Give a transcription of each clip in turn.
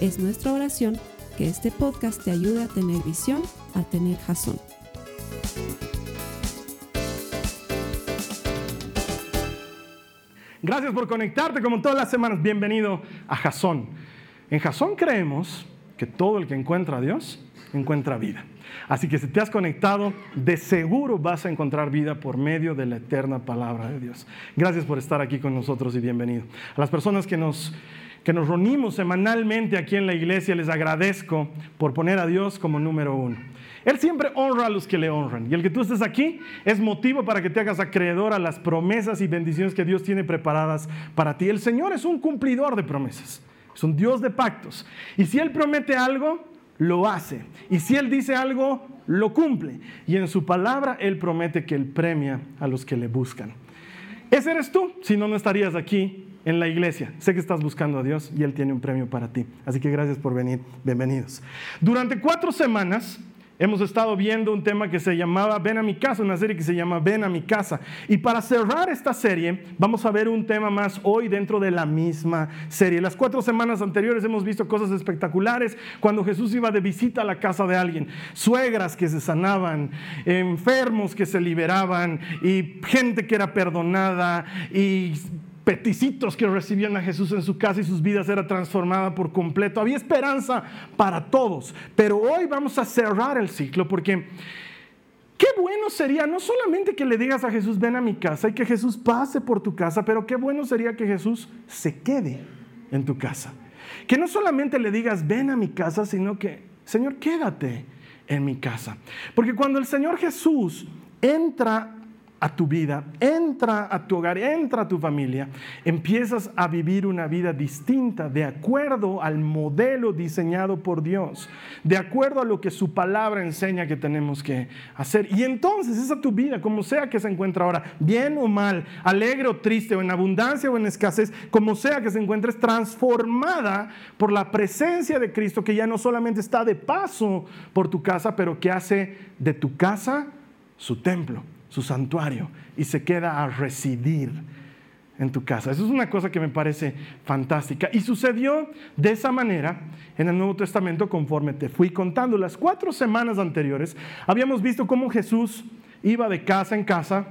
Es nuestra oración que este podcast te ayude a tener visión, a tener jazón. Gracias por conectarte como todas las semanas. Bienvenido a Jazón. En Jazón creemos que todo el que encuentra a Dios encuentra vida. Así que si te has conectado, de seguro vas a encontrar vida por medio de la eterna palabra de Dios. Gracias por estar aquí con nosotros y bienvenido. A las personas que nos que nos reunimos semanalmente aquí en la iglesia, les agradezco por poner a Dios como número uno. Él siempre honra a los que le honran. Y el que tú estés aquí es motivo para que te hagas acreedor a las promesas y bendiciones que Dios tiene preparadas para ti. El Señor es un cumplidor de promesas. Es un Dios de pactos. Y si Él promete algo, lo hace. Y si Él dice algo, lo cumple. Y en su palabra Él promete que Él premia a los que le buscan. Ese eres tú, si no, no estarías aquí en la iglesia. Sé que estás buscando a Dios y Él tiene un premio para ti. Así que gracias por venir. Bienvenidos. Durante cuatro semanas hemos estado viendo un tema que se llamaba Ven a mi casa, una serie que se llama Ven a mi casa. Y para cerrar esta serie, vamos a ver un tema más hoy dentro de la misma serie. Las cuatro semanas anteriores hemos visto cosas espectaculares cuando Jesús iba de visita a la casa de alguien. Suegras que se sanaban, enfermos que se liberaban y gente que era perdonada y peticitos que recibían a Jesús en su casa y sus vidas era transformada por completo. Había esperanza para todos, pero hoy vamos a cerrar el ciclo porque qué bueno sería no solamente que le digas a Jesús ven a mi casa y que Jesús pase por tu casa, pero qué bueno sería que Jesús se quede en tu casa. Que no solamente le digas ven a mi casa, sino que Señor quédate en mi casa. Porque cuando el Señor Jesús entra a tu vida, entra a tu hogar, entra a tu familia, empiezas a vivir una vida distinta de acuerdo al modelo diseñado por Dios, de acuerdo a lo que su palabra enseña que tenemos que hacer. Y entonces esa tu vida, como sea que se encuentre ahora, bien o mal, alegre o triste, o en abundancia o en escasez, como sea que se encuentre, es transformada por la presencia de Cristo que ya no solamente está de paso por tu casa, pero que hace de tu casa su templo su santuario y se queda a residir en tu casa. Eso es una cosa que me parece fantástica. Y sucedió de esa manera en el Nuevo Testamento conforme te fui contando. Las cuatro semanas anteriores habíamos visto cómo Jesús iba de casa en casa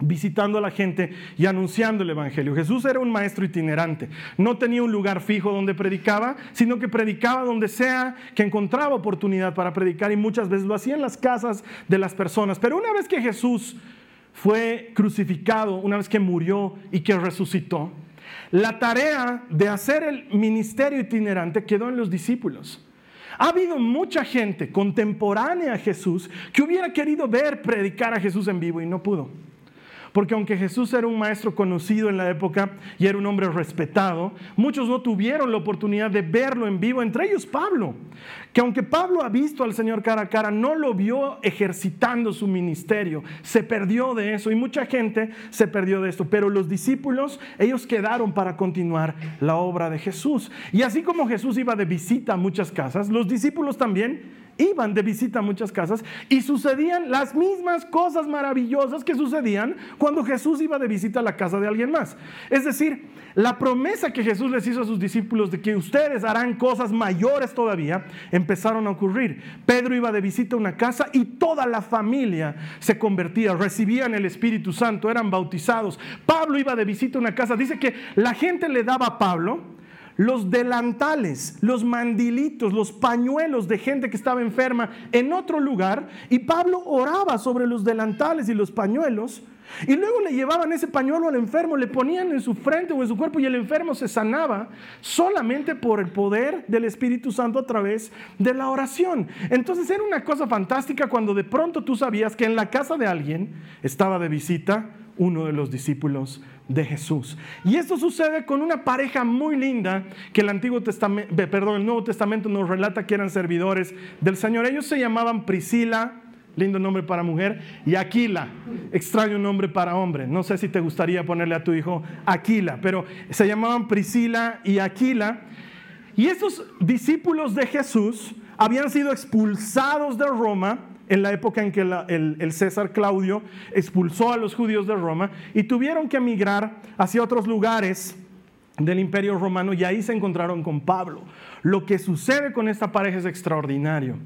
visitando a la gente y anunciando el Evangelio. Jesús era un maestro itinerante, no tenía un lugar fijo donde predicaba, sino que predicaba donde sea que encontraba oportunidad para predicar y muchas veces lo hacía en las casas de las personas. Pero una vez que Jesús fue crucificado, una vez que murió y que resucitó, la tarea de hacer el ministerio itinerante quedó en los discípulos. Ha habido mucha gente contemporánea a Jesús que hubiera querido ver predicar a Jesús en vivo y no pudo. Porque aunque Jesús era un maestro conocido en la época y era un hombre respetado, muchos no tuvieron la oportunidad de verlo en vivo, entre ellos Pablo, que aunque Pablo ha visto al Señor cara a cara, no lo vio ejercitando su ministerio, se perdió de eso y mucha gente se perdió de esto, pero los discípulos, ellos quedaron para continuar la obra de Jesús. Y así como Jesús iba de visita a muchas casas, los discípulos también iban de visita a muchas casas y sucedían las mismas cosas maravillosas que sucedían cuando Jesús iba de visita a la casa de alguien más. Es decir, la promesa que Jesús les hizo a sus discípulos de que ustedes harán cosas mayores todavía, empezaron a ocurrir. Pedro iba de visita a una casa y toda la familia se convertía, recibían el Espíritu Santo, eran bautizados. Pablo iba de visita a una casa, dice que la gente le daba a Pablo los delantales, los mandilitos, los pañuelos de gente que estaba enferma en otro lugar y Pablo oraba sobre los delantales y los pañuelos y luego le llevaban ese pañuelo al enfermo, le ponían en su frente o en su cuerpo y el enfermo se sanaba solamente por el poder del Espíritu Santo a través de la oración. Entonces era una cosa fantástica cuando de pronto tú sabías que en la casa de alguien estaba de visita uno de los discípulos de Jesús. Y esto sucede con una pareja muy linda que el Antiguo Testamento, perdón, el Nuevo Testamento nos relata que eran servidores del Señor. Ellos se llamaban Priscila, lindo nombre para mujer, y Aquila, extraño nombre para hombre. No sé si te gustaría ponerle a tu hijo Aquila, pero se llamaban Priscila y Aquila. Y estos discípulos de Jesús habían sido expulsados de Roma en la época en que el, César Claudio expulsó a los judíos de Roma y tuvieron que emigrar hacia otros lugares del imperio romano y ahí se encontraron con Pablo. Lo que sucede con esta pareja es extraordinario,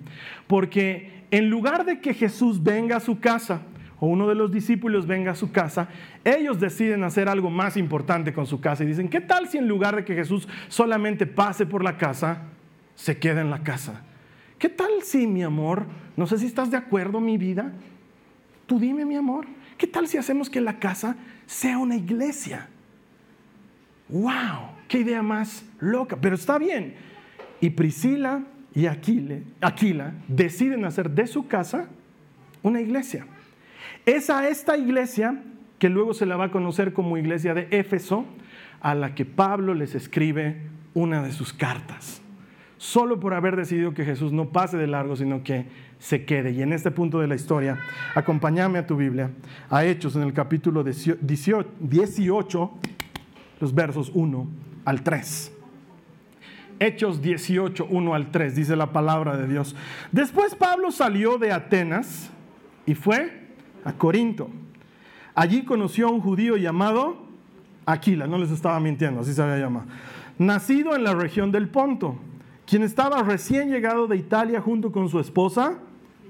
porque en lugar de que Jesús venga a su casa, o uno de los discípulos venga a su casa, ellos deciden hacer algo más importante con su casa y dicen, ¿qué tal si en lugar de que Jesús solamente pase por la casa, se queda en la casa? ¿Qué tal si, mi amor, no sé si estás de acuerdo, mi vida. Tú dime, mi amor, ¿qué tal si hacemos que la casa sea una iglesia? ¡Wow! ¡Qué idea más loca! Pero está bien. Y Priscila y Aquila deciden hacer de su casa una iglesia. Es a esta iglesia que luego se la va a conocer como iglesia de Éfeso, a la que Pablo les escribe una de sus cartas solo por haber decidido que Jesús no pase de largo, sino que se quede. Y en este punto de la historia, acompáñame a tu Biblia, a Hechos en el capítulo 18, los versos 1 al 3. Hechos 18, 1 al 3, dice la palabra de Dios. Después Pablo salió de Atenas y fue a Corinto. Allí conoció a un judío llamado Aquila, no les estaba mintiendo, así se había llamado, nacido en la región del Ponto quien estaba recién llegado de Italia junto con su esposa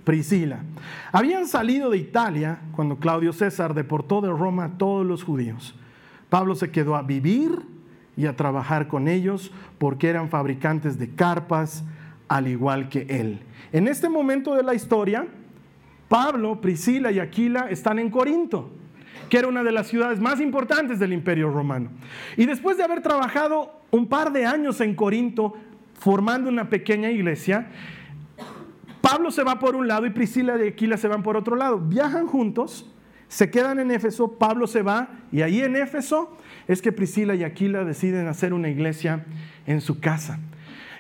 Priscila. Habían salido de Italia cuando Claudio César deportó de Roma a todos los judíos. Pablo se quedó a vivir y a trabajar con ellos porque eran fabricantes de carpas al igual que él. En este momento de la historia, Pablo, Priscila y Aquila están en Corinto, que era una de las ciudades más importantes del imperio romano. Y después de haber trabajado un par de años en Corinto, formando una pequeña iglesia. Pablo se va por un lado y Priscila y Aquila se van por otro lado. Viajan juntos, se quedan en Éfeso, Pablo se va y ahí en Éfeso es que Priscila y Aquila deciden hacer una iglesia en su casa.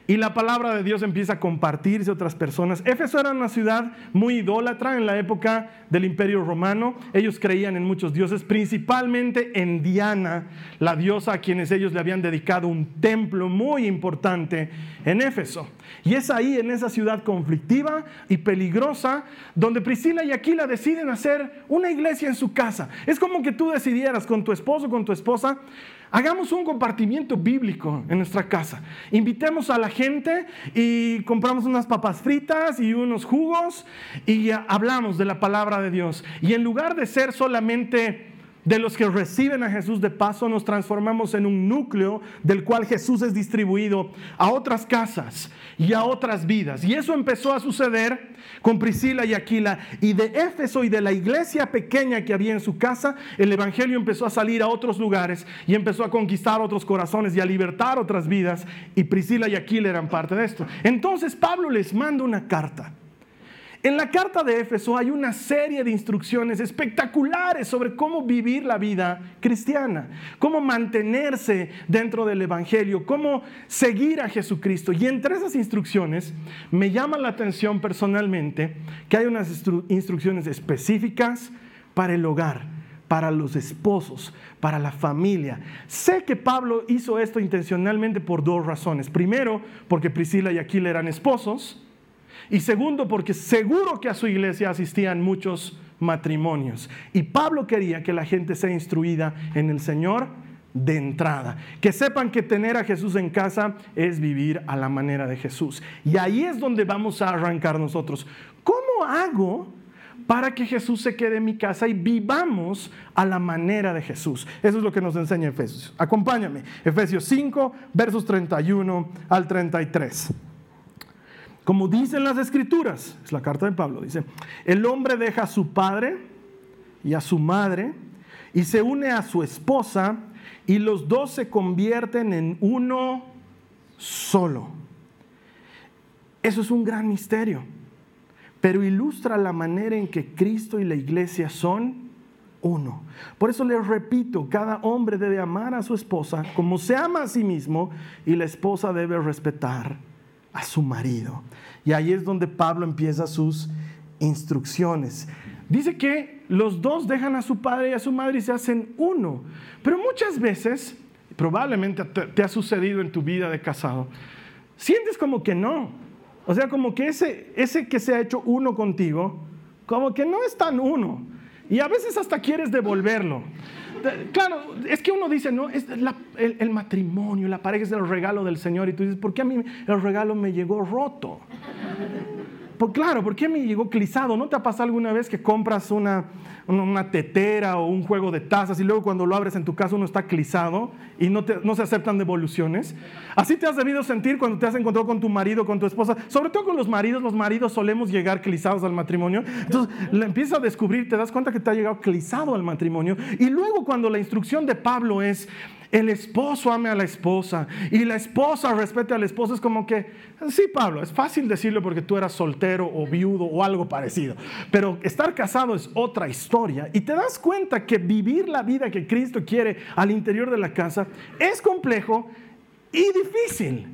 Y la palabra de Dios empieza a compartirse a otras personas. Éfeso era una ciudad muy idólatra en la época del Imperio Romano. Ellos creían en muchos dioses, principalmente en Diana, la diosa a quienes ellos le habían dedicado un templo muy importante en Éfeso. Y es ahí, en esa ciudad conflictiva y peligrosa, donde Priscila y Aquila deciden hacer una iglesia en su casa. Es como que tú decidieras con tu esposo, con tu esposa, Hagamos un compartimiento bíblico en nuestra casa. Invitemos a la gente y compramos unas papas fritas y unos jugos y hablamos de la palabra de Dios. Y en lugar de ser solamente de los que reciben a Jesús de paso, nos transformamos en un núcleo del cual Jesús es distribuido a otras casas y a otras vidas. Y eso empezó a suceder con Priscila y Aquila. Y de Éfeso y de la iglesia pequeña que había en su casa, el Evangelio empezó a salir a otros lugares y empezó a conquistar otros corazones y a libertar otras vidas. Y Priscila y Aquila eran parte de esto. Entonces Pablo les manda una carta en la carta de Éfeso hay una serie de instrucciones espectaculares sobre cómo vivir la vida cristiana, cómo mantenerse dentro del Evangelio, cómo seguir a Jesucristo. Y entre esas instrucciones me llama la atención personalmente que hay unas instrucciones específicas para el hogar, para los esposos, para la familia. Sé que Pablo hizo esto intencionalmente por dos razones. Primero, porque Priscila y Aquila eran esposos. Y segundo, porque seguro que a su iglesia asistían muchos matrimonios. Y Pablo quería que la gente sea instruida en el Señor de entrada. Que sepan que tener a Jesús en casa es vivir a la manera de Jesús. Y ahí es donde vamos a arrancar nosotros. ¿Cómo hago para que Jesús se quede en mi casa y vivamos a la manera de Jesús? Eso es lo que nos enseña Efesios. Acompáñame. Efesios 5, versos 31 al 33. Como dicen las escrituras, es la carta de Pablo, dice, el hombre deja a su padre y a su madre y se une a su esposa y los dos se convierten en uno solo. Eso es un gran misterio, pero ilustra la manera en que Cristo y la iglesia son uno. Por eso les repito, cada hombre debe amar a su esposa como se ama a sí mismo y la esposa debe respetar a su marido. Y ahí es donde Pablo empieza sus instrucciones. Dice que los dos dejan a su padre y a su madre y se hacen uno. Pero muchas veces, probablemente te, ha sucedido en tu vida de casado, sientes como que no. O sea, como que ese, ese que se ha hecho uno contigo, como que no es tan uno. Y a veces hasta quieres devolverlo. Claro, es que uno dice, no, es el, matrimonio, la pareja es el regalo del Señor. Y tú dices, ¿por qué a mí el regalo me llegó roto? Claro, ¿por qué me llegó clisado? ¿No te ha pasado alguna vez que compras una, una tetera o un juego de tazas y luego cuando lo abres en tu casa uno está clisado y no, no se aceptan devoluciones? Así te has debido sentir cuando te has encontrado con tu marido, con tu esposa, sobre todo con los maridos, los maridos solemos llegar clisados al matrimonio, entonces le empiezas a descubrir, te das cuenta que te ha llegado clisado al matrimonio y luego cuando la instrucción de Pablo es, el esposo ame a la esposa y la esposa respete al esposo. Es como que, sí, Pablo, es fácil decirlo porque tú eras soltero o viudo o algo parecido. Pero estar casado es otra historia. Y te das cuenta que vivir la vida que Cristo quiere al interior de la casa es complejo y difícil.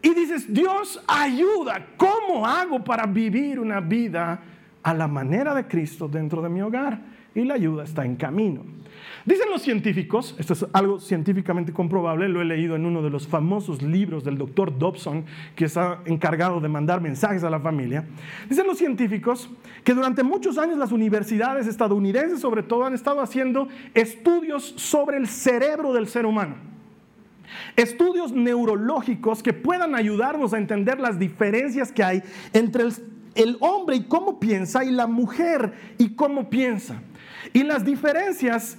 Y dices, Dios ayuda. ¿Cómo hago para vivir una vida a la manera de Cristo dentro de mi hogar? Y la ayuda está en camino. Dicen los científicos, esto es algo científicamente comprobable, lo he leído en uno de los famosos libros del doctor Dobson, que está encargado de mandar mensajes a la familia. Dicen los científicos que durante muchos años las universidades estadounidenses sobre todo han estado haciendo estudios sobre el cerebro del ser humano. Estudios neurológicos que puedan ayudarnos a entender las diferencias que hay entre el, el hombre y cómo piensa y la mujer y cómo piensa. Y las diferencias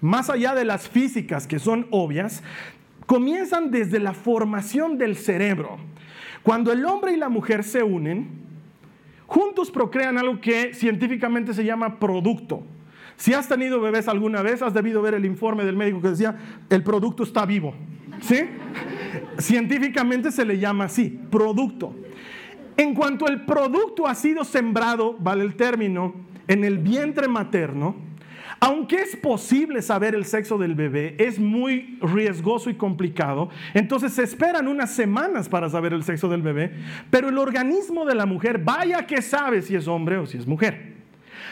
más allá de las físicas que son obvias, comienzan desde la formación del cerebro. Cuando el hombre y la mujer se unen, juntos procrean algo que científicamente se llama producto. Si has tenido bebés alguna vez, has debido ver el informe del médico que decía, el producto está vivo. ¿Sí? Científicamente se le llama así, producto. En cuanto el producto ha sido sembrado, vale el término, en el vientre materno, aunque es posible saber el sexo del bebé, es muy riesgoso y complicado. Entonces se esperan unas semanas para saber el sexo del bebé, pero el organismo de la mujer, vaya que sabe si es hombre o si es mujer.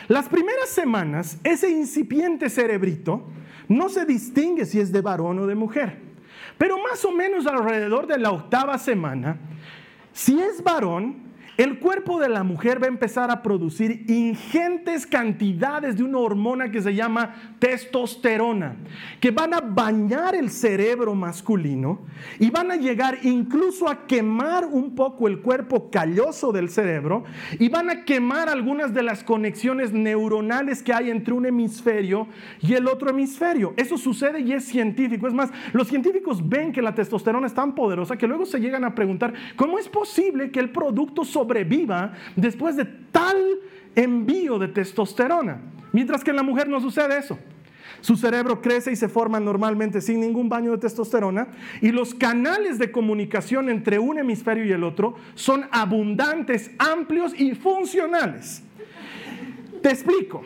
Las primeras semanas, ese incipiente cerebrito no se distingue si es de varón o de mujer. Pero más o menos alrededor de la octava semana, si es varón, el cuerpo de la mujer va a empezar a producir ingentes cantidades de una hormona que se llama testosterona, que van a bañar el cerebro masculino y van a llegar incluso a quemar un poco el cuerpo calloso del cerebro y van a quemar algunas de las conexiones neuronales que hay entre un hemisferio y el otro hemisferio. Eso sucede y es científico. Es más, los científicos ven que la testosterona es tan poderosa que luego se llegan a preguntar, ¿cómo es posible que el producto sobre sobreviva después de tal envío de testosterona. Mientras que en la mujer no sucede eso. Su cerebro crece y se forma normalmente sin ningún baño de testosterona y los canales de comunicación entre un hemisferio y el otro son abundantes, amplios y funcionales. Te explico.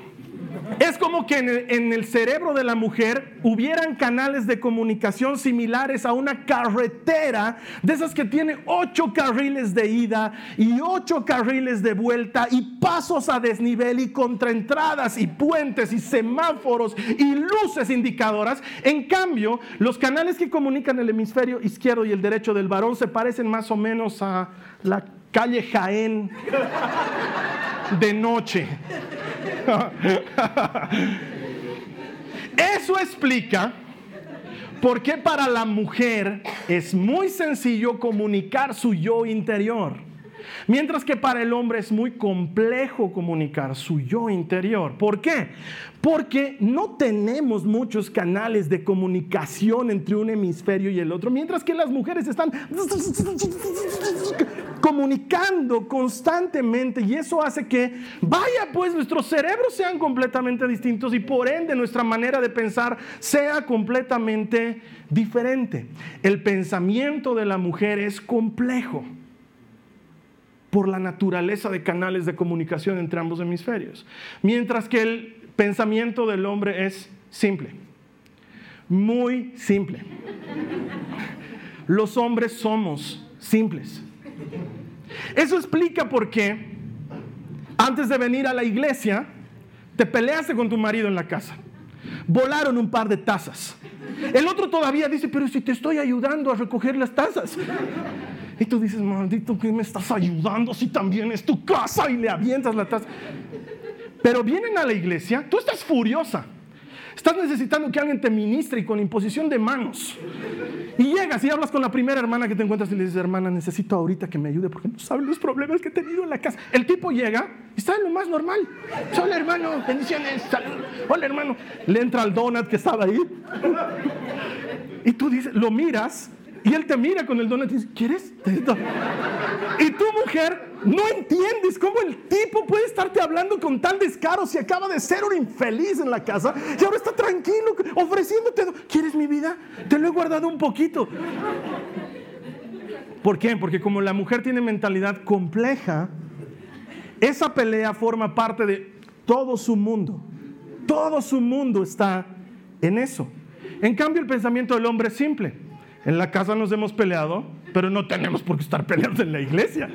Es como que en el, cerebro de la mujer hubieran canales de comunicación similares a una carretera de esas que tiene ocho carriles de ida y ocho carriles de vuelta y pasos a desnivel y contraentradas y puentes y semáforos y luces indicadoras. En cambio, los canales que comunican el hemisferio izquierdo y el derecho del varón se parecen más o menos a la calle Jaén de noche. Eso explica por qué para la mujer es muy sencillo comunicar su yo interior, mientras que para el hombre es muy complejo comunicar su yo interior. ¿Por qué? Porque no tenemos muchos canales de comunicación entre un hemisferio y el otro, mientras que las mujeres están comunicando constantemente y eso hace que, vaya pues, nuestros cerebros sean completamente distintos y por ende nuestra manera de pensar sea completamente diferente. El pensamiento de la mujer es complejo por la naturaleza de canales de comunicación entre ambos hemisferios, mientras que el pensamiento del hombre es simple, muy simple. Los hombres somos simples. Eso explica por qué antes de venir a la iglesia te peleaste con tu marido en la casa. Volaron un par de tazas. El otro todavía dice, pero si te estoy ayudando a recoger las tazas. Y tú dices, maldito, que me estás ayudando si también es tu casa y le avientas la taza? Pero vienen a la iglesia, tú estás furiosa. Estás necesitando que alguien te ministre y con imposición de manos. Y llegas y hablas con la primera hermana que te encuentras y le dices, hermana, necesito ahorita que me ayude porque no sabes los problemas que he tenido en la casa. El tipo llega y está en lo más normal. Hola hermano, bendiciones, Hola hermano. Le entra al donut que estaba ahí. Y tú dices, lo miras y él te mira con el donut y dice, ¿quieres? Y tu mujer no entiendes cómo el tipo puede estarte hablando con tal descaro si acaba de ser un infeliz en la casa y ahora está tranquilo ofreciéndote. ¿Quieres mi vida? Te lo he guardado un poquito. ¿Por qué? Porque como la mujer tiene mentalidad compleja, esa pelea forma parte de todo su mundo. Todo su mundo está en eso. En cambio, el pensamiento del hombre es simple. En la casa nos hemos peleado, pero no tenemos por qué estar peleando en la iglesia.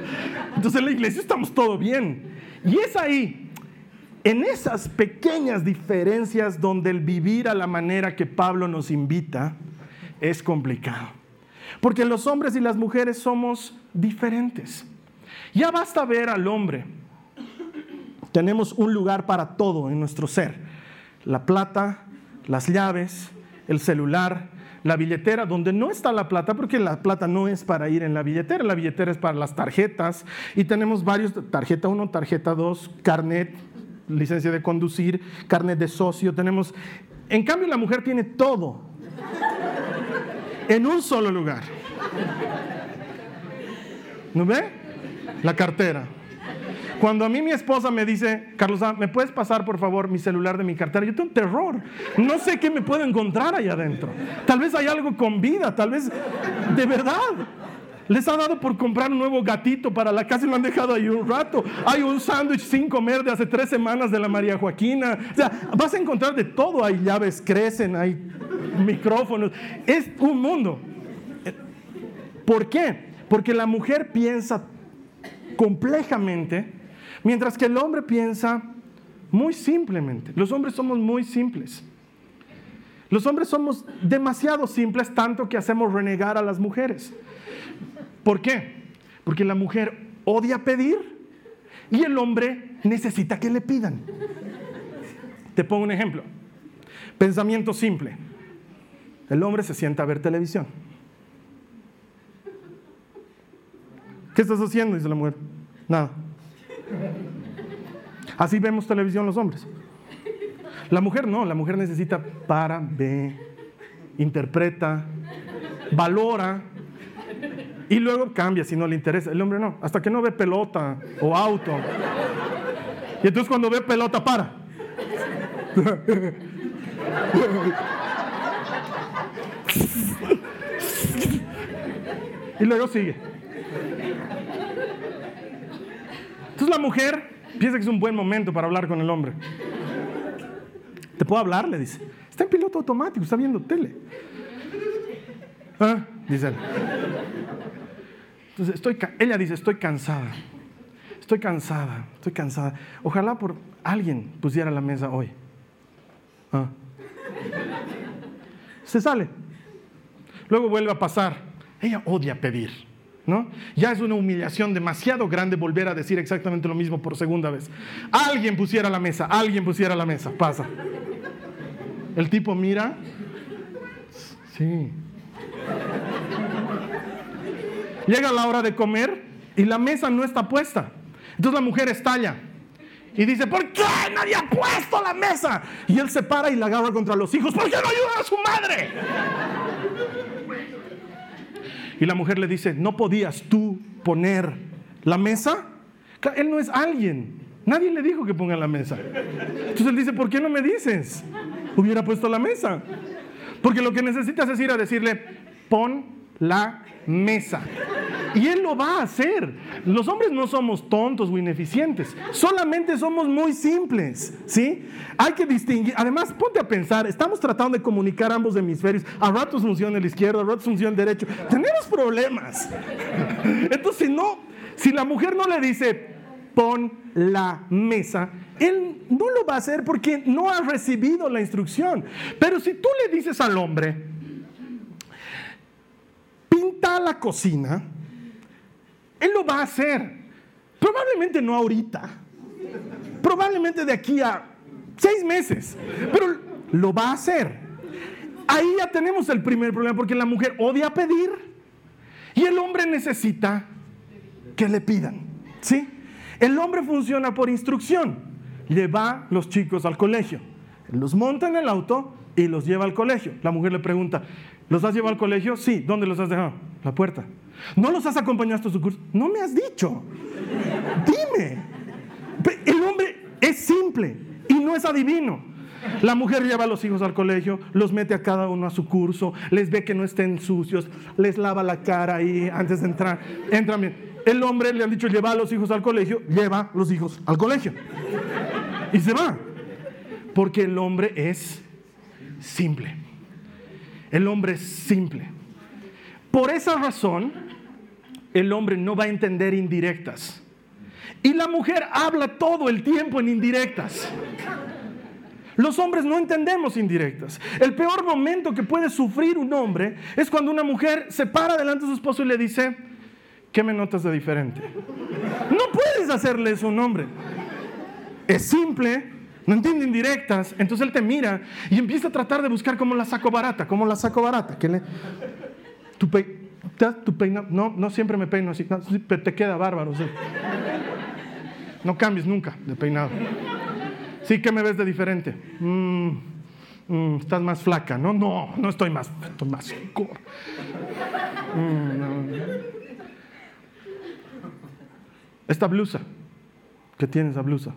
Entonces en la iglesia estamos todo bien. Y es ahí, en esas pequeñas diferencias donde el vivir a la manera que Pablo nos invita es complicado. Porque los hombres y las mujeres somos diferentes. Ya basta ver al hombre. Tenemos un lugar para todo en nuestro ser. La plata, las llaves, el celular, la billetera donde no está la plata, porque la plata no es para ir en la billetera, la billetera es para las tarjetas y tenemos varios, tarjeta 1, tarjeta 2, carnet, licencia de conducir, carnet de socio, tenemos... En cambio la mujer tiene todo en un solo lugar. ¿No ve? La cartera. Cuando a mí mi esposa me dice, Carlos, ah, ¿me puedes pasar por favor mi celular de mi cartera? Yo tengo terror. No sé qué me puedo encontrar ahí adentro. Tal vez hay algo con vida, tal vez de verdad. Les ha dado por comprar un nuevo gatito para la casa y lo han dejado ahí un rato. Hay un sándwich sin comer de hace tres semanas de la María Joaquina. O sea, vas a encontrar de todo. Hay llaves, crecen, hay micrófonos. Es un mundo. ¿Por qué? Porque la mujer piensa complejamente Mientras que el hombre piensa muy simplemente. Los hombres somos muy simples. Los hombres somos demasiado simples, tanto que hacemos renegar a las mujeres. ¿Por qué? Porque la mujer odia pedir y el hombre necesita que le pidan. Te pongo un ejemplo. Pensamiento simple. El hombre se sienta a ver televisión. ¿Qué estás haciendo? Dice la mujer. Nada. Así vemos televisión los hombres. La mujer no, la mujer necesita para, ve, interpreta, valora y luego cambia si no le interesa. El hombre no, hasta que no ve pelota o auto. Y entonces cuando ve pelota, para. y luego sigue. Entonces la mujer piensa que es un buen momento para hablar con el hombre. ¿Te puedo hablar? Le dice. Está en piloto automático, está viendo tele. ¿Ah? Dice. Entonces, estoy, ella dice, estoy cansada. Estoy cansada, estoy cansada. Ojalá por alguien pusiera la mesa hoy. ¿Ah? Se sale. Luego vuelve a pasar. Ella odia pedir. Ya es una humillación demasiado grande volver a decir exactamente lo mismo por segunda vez. Alguien pusiera la mesa, alguien pusiera la mesa, pasa. El tipo mira, sí. Llega la hora de comer y la mesa no está puesta. Entonces la mujer estalla y dice, ¿por qué nadie ha puesto la mesa? Y él se para y la agarra contra los hijos, ¿por qué no ayuda a su madre? Y la mujer le dice, ¿no podías tú poner la mesa? Él no es alguien. Nadie le dijo que ponga la mesa. Entonces él dice, ¿por qué no me dices? Hubiera puesto la mesa. Porque lo que necesitas es ir a decirle, pon la mesa. Y Él lo va a hacer. Los hombres no somos tontos o ineficientes, solamente somos muy simples, ¿sí? Hay que distinguir, además ponte a pensar, estamos tratando de comunicar ambos hemisferios, a ratos funciona el izquierdo, a ratos funciona el derecho, tenemos problemas. Entonces, no, si la mujer no le dice, pon la mesa, él no lo va a hacer porque no ha recibido la instrucción. Pero si tú le dices al hombre, pinta la cocina, él lo va a hacer. Probablemente no ahorita. Probablemente de aquí a seis meses. Pero lo va a hacer. Ahí ya tenemos el primer problema porque la mujer odia pedir y el hombre necesita que le pidan. ¿Sí? El hombre funciona por instrucción. Lleva los chicos al colegio. Los monta en el auto y los lleva al colegio. La mujer le pregunta, ¿los has llevado al colegio? Sí. ¿Dónde los has dejado? La puerta. ¿No los has acompañado hasta su curso? No me has dicho. Dime. El hombre es simple y no es adivino. La mujer lleva a los hijos al colegio, los mete a cada uno a su curso, les ve que no estén sucios, les lava la cara ahí antes de entrar. Entran bien. El hombre le han dicho lleva a los hijos al colegio, lleva los hijos al colegio. Y se va. Porque el hombre es simple. El hombre es simple. Por esa razón, el hombre no va a entender indirectas. Y la mujer habla todo el tiempo en indirectas. Los hombres no entendemos indirectas. El peor momento que puede sufrir un hombre es cuando una mujer se para delante de su esposo y le dice, ¿qué me notas de diferente? No puedes hacerle eso a un hombre. Es simple, no entiende indirectas. Entonces él te mira y empieza a tratar de buscar cómo la saco barata, cómo la saco barata. ¿Qué le, tu, no, no siempre me peino así, te queda bárbaro. No cambies nunca de peinado. Sí, ¿qué me ves de diferente? Mm, mm, estás más flaca, ¿no? No, no estoy más, estoy más mm, Esta blusa, ¿qué tienes esa blusa?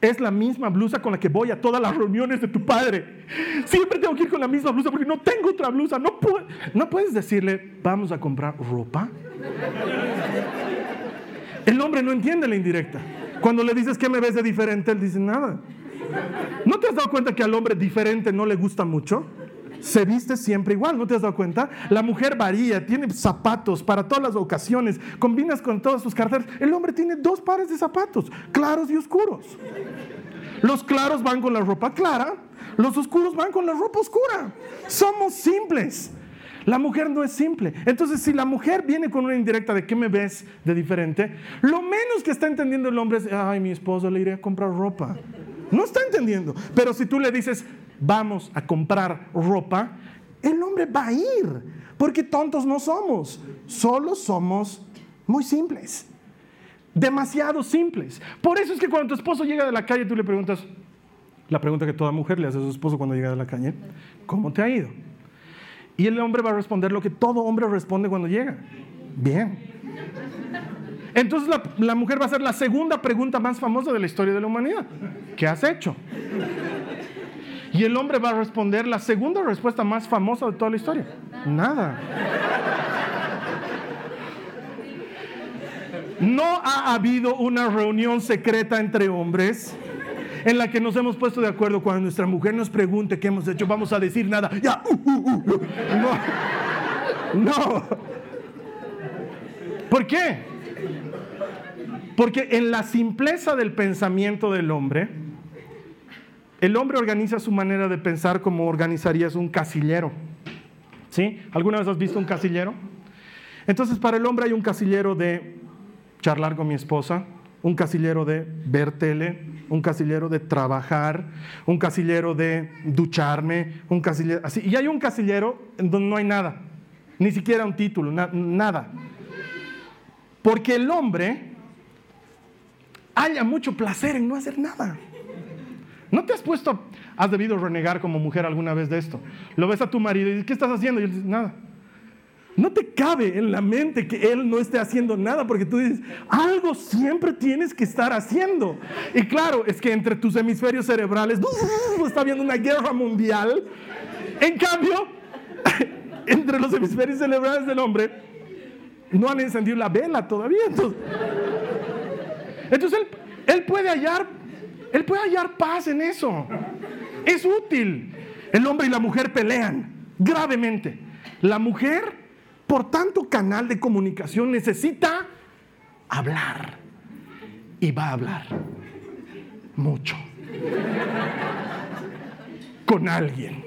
Es la misma blusa con la que voy a todas las reuniones de tu padre. Siempre tengo que ir con la misma blusa porque no tengo otra blusa. No, no puedes decirle, vamos a comprar ropa. El hombre no entiende la indirecta. Cuando le dices que me ves de diferente, él dice nada. ¿No te has dado cuenta que al hombre diferente no le gusta mucho? Se viste siempre igual, ¿no te has dado cuenta? La mujer varía, tiene zapatos para todas las ocasiones, combinas con todas sus carteras. El hombre tiene dos pares de zapatos, claros y oscuros. Los claros van con la ropa clara, los oscuros van con la ropa oscura. Somos simples. La mujer no es simple. Entonces, si la mujer viene con una indirecta de qué me ves de diferente, lo menos que está entendiendo el hombre es, ay, mi esposo le iré a comprar ropa. No está entendiendo. Pero si tú le dices, vamos a comprar ropa, el hombre va a ir. Porque tontos no somos. Solo somos muy simples. Demasiado simples. Por eso es que cuando tu esposo llega de la calle, tú le preguntas, la pregunta que toda mujer le hace a su esposo cuando llega de la calle, ¿cómo te ha ido? Y el hombre va a responder lo que todo hombre responde cuando llega. Bien. Entonces la, mujer va a hacer la segunda pregunta más famosa de la historia de la humanidad. ¿Qué has hecho? Y el hombre va a responder la segunda respuesta más famosa de toda la historia. Nada. No ha habido una reunión secreta entre hombres en la que nos hemos puesto de acuerdo cuando nuestra mujer nos pregunte qué hemos hecho, vamos a decir nada. Ya, uh, uh, uh. no, no. ¿Por qué? Porque en la simpleza del pensamiento del hombre, el hombre organiza su manera de pensar como organizarías un casillero. ¿Sí? ¿Alguna vez has visto un casillero? Entonces, para el hombre hay un casillero de charlar con mi esposa, un casillero de ver tele, un casillero de trabajar, un casillero de ducharme, un casillero así. Y hay un casillero donde no hay nada, ni siquiera un título, nada. Porque el hombre haya mucho placer en no hacer nada. ¿No te has puesto, has debido renegar como mujer alguna vez de esto? Lo ves a tu marido y dices, ¿qué estás haciendo? Y él dice, nada. No te cabe en la mente que Él no esté haciendo nada porque tú dices, algo siempre tienes que estar haciendo. Y claro, es que entre tus hemisferios cerebrales está habiendo una guerra mundial. En cambio, entre los hemisferios cerebrales del hombre, no han encendido la vela todavía. Entonces, él, puede hallar, él puede hallar paz en eso. Es útil. El hombre y la mujer pelean gravemente. La mujer, por tanto canal de comunicación, necesita hablar. Y va a hablar mucho. Con alguien.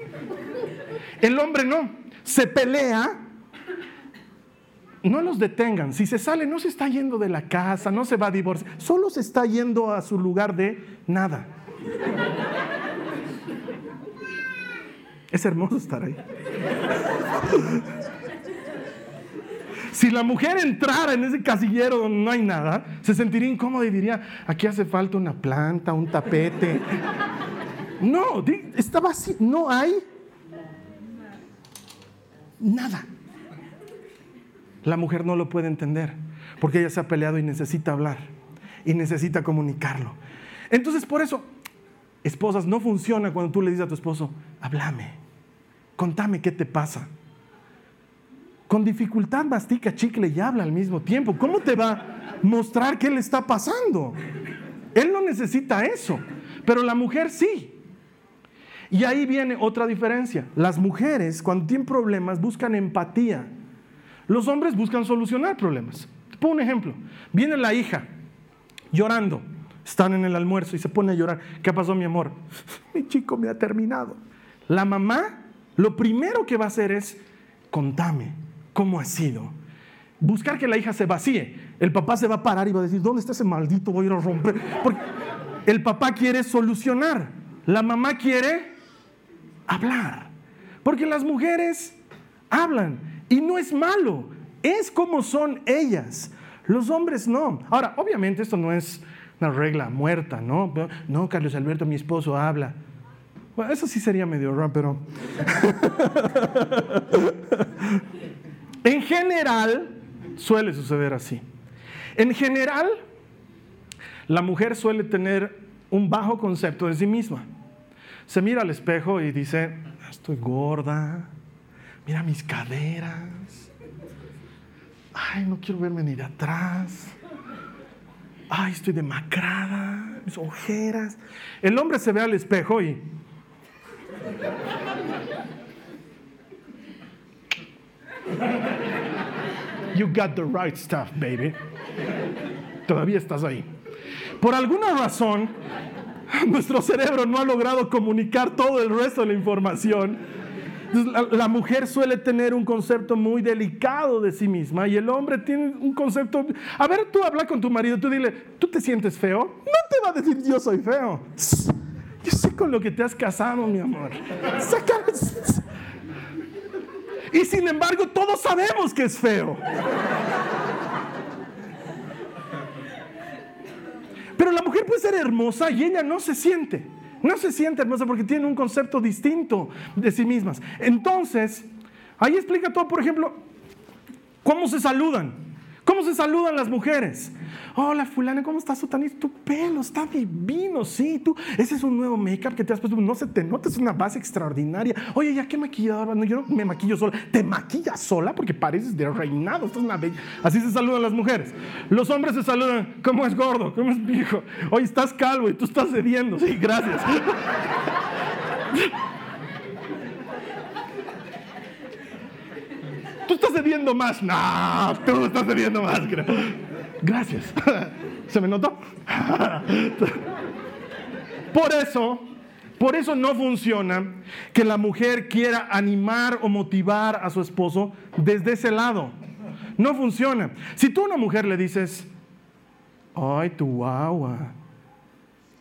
El hombre no. Se pelea no los detengan. Si se sale, no se está yendo de la casa, no se va a divorciar, solo se está yendo a su lugar de nada. Es hermoso estar ahí. Si la mujer entrara en ese casillero donde no hay nada, se sentiría incómoda y diría, aquí hace falta una planta, un tapete. No, está vacío, no hay nada. La mujer no lo puede entender porque ella se ha peleado y necesita hablar y necesita comunicarlo. Entonces, por eso, esposas, no funciona cuando tú le dices a tu esposo, háblame, contame qué te pasa. Con dificultad mastica chicle y habla al mismo tiempo. ¿Cómo te va a mostrar qué le está pasando? Él no necesita eso, pero la mujer sí. Y ahí viene otra diferencia. Las mujeres, cuando tienen problemas, buscan empatía los hombres buscan solucionar problemas. Te un ejemplo. Viene la hija llorando. Están en el almuerzo y se pone a llorar. ¿Qué pasó, mi amor? Mi chico me ha terminado. La mamá lo primero que va a hacer es, contame, ¿cómo ha sido? Buscar que la hija se vacíe. El papá se va a parar y va a decir, ¿dónde está ese maldito? Voy a ir a romper. Porque el papá quiere solucionar. La mamá quiere hablar. Porque las mujeres hablan. Y no es malo, es como son ellas. Los hombres no. Ahora, obviamente esto no es una regla muerta, ¿no? No, Carlos Alberto, mi esposo habla. Bueno, eso sí sería medio raro, pero... en general, suele suceder así. En general, la mujer suele tener un bajo concepto de sí misma. Se mira al espejo y dice, estoy gorda, mira mis caderas. Ay, no quiero verme ni de atrás. Ay, estoy demacrada, mis ojeras. El hombre se ve al espejo y... You got the right stuff, baby. Todavía estás ahí. Por alguna razón, nuestro cerebro no ha logrado comunicar todo el resto de la información la, mujer suele tener un concepto muy delicado de sí misma y el hombre tiene un concepto... A ver, tú habla con tu marido, tú dile, ¿tú te sientes feo? No te va a decir yo soy feo. Yo sé con lo que te has casado, mi amor. Y sin embargo, todos sabemos que es feo. Pero la mujer puede ser hermosa y ella no se siente. No se siente hermosa porque tiene un concepto distinto de sí mismas. Entonces, ahí explica todo, por ejemplo, cómo se saludan. ¿Cómo se saludan las mujeres? Hola, fulana, ¿cómo estás, Sotanís? Tu pelo está divino, sí. Tú, ese es un nuevo make-up que te has puesto. No se te nota, es una base extraordinaria. Oye, ¿ya qué maquilladora? No, yo no me maquillo sola. ¿Te maquillas sola? Porque pareces de reinado. Esto es una bella. Así se saludan las mujeres. Los hombres se saludan. ¿Cómo es gordo? ¿Cómo es viejo? Oye, estás calvo y tú estás cediendo. Sí, gracias. Tú estás cediendo más. No, tú estás cediendo más. Gracias. ¿Se me notó? Por eso, por eso no funciona que la mujer quiera animar o motivar a su esposo desde ese lado. No funciona. Si tú a una mujer le dices, ay, tu guagua,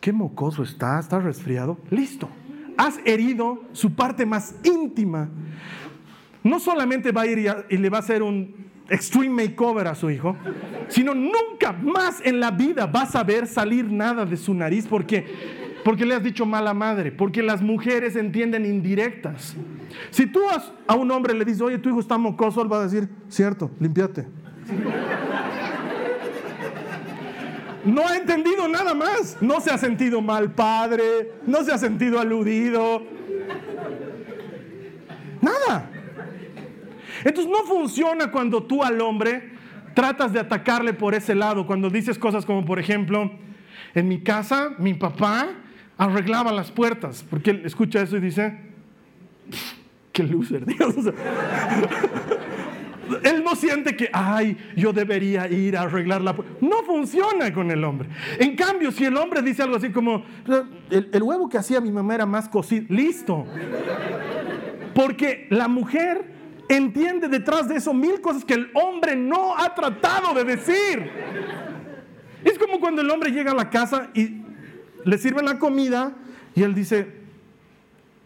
qué mocoso estás, estás resfriado, listo. Has herido su parte más íntima. No solamente va a ir y le va a hacer un extreme makeover a su hijo, sino nunca más en la vida vas a ver salir nada de su nariz porque porque le has dicho mala madre, porque las mujeres entienden indirectas. Si tú a un hombre le dices, oye, tu hijo está mocoso, él va a decir, cierto, limpiate. No ha entendido nada más. No se ha sentido mal padre, no se ha sentido aludido. Nada. Entonces no funciona cuando tú al hombre tratas de atacarle por ese lado cuando dices cosas como, por ejemplo, en mi casa mi papá arreglaba las puertas, porque él escucha eso y dice, qué loser, Dios. Él no siente que, ay, yo debería ir a arreglar la puerta. No funciona con el hombre. En cambio, si el hombre dice algo así como, el, el huevo que hacía mi mamá era más cocido, listo. Porque la mujer entiende detrás de eso mil cosas que el hombre no ha tratado de decir. Es como cuando el hombre llega a la casa y le sirven la comida y él dice,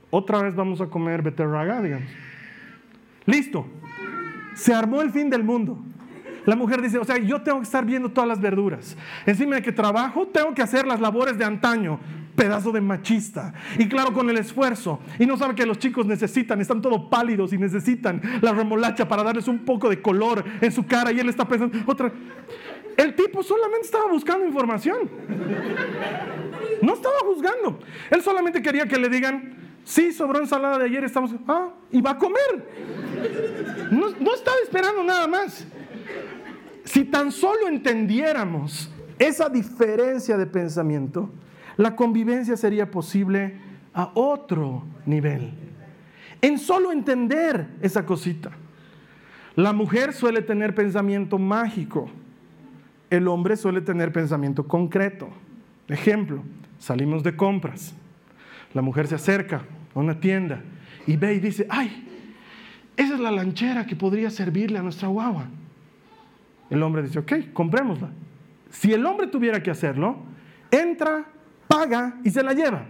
otra vez vamos a comer beterraga, digamos. Listo. Se armó el fin del mundo. La mujer dice, o sea, yo tengo que estar viendo todas las verduras. Encima de que trabajo, tengo que hacer las labores de antaño. Pedazo de machista. Y claro, con el esfuerzo. Y no sabe que los chicos necesitan, están todos pálidos y necesitan la remolacha para darles un poco de color en su cara. Y él está pensando, otra. El tipo solamente estaba buscando información. No estaba juzgando. Él solamente quería que le digan, sí, sobró ensalada de ayer, estamos, ah, y va a comer. No, no estaba esperando nada más. Si tan solo entendiéramos esa diferencia de pensamiento, la convivencia sería posible a otro nivel. En solo entender esa cosita. La mujer suele tener pensamiento mágico el hombre suele tener pensamiento concreto. Ejemplo, salimos de compras. La mujer se acerca a una tienda y ve y dice, ay, esa es la lanchera que podría servirle a nuestra guagua. El hombre dice, ok, comprémosla. Si el hombre tuviera que hacerlo, entra, y se la lleva.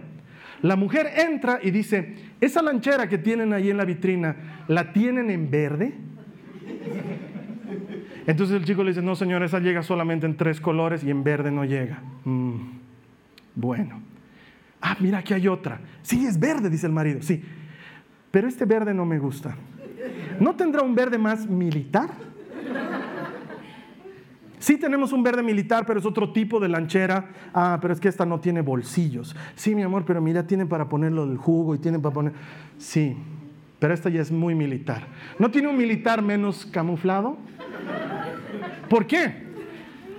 La mujer entra y dice, esa lanchera que tienen ahí en la vitrina, ¿la tienen en verde? Entonces el chico le dice, no señor, esa llega solamente en tres colores y en verde no llega. Mm, bueno. Ah, mira, aquí hay otra. Sí, es verde, dice el marido. Sí, pero este verde no me gusta. ¿No tendrá un verde más militar? Sí tenemos un verde militar, pero es otro tipo de lanchera. Ah, pero es que esta no tiene bolsillos. Sí, mi amor, pero mira, tiene para ponerlo del jugo y tiene para poner... Sí, pero esta ya es muy militar. ¿No tiene un militar menos camuflado? ¿Por qué?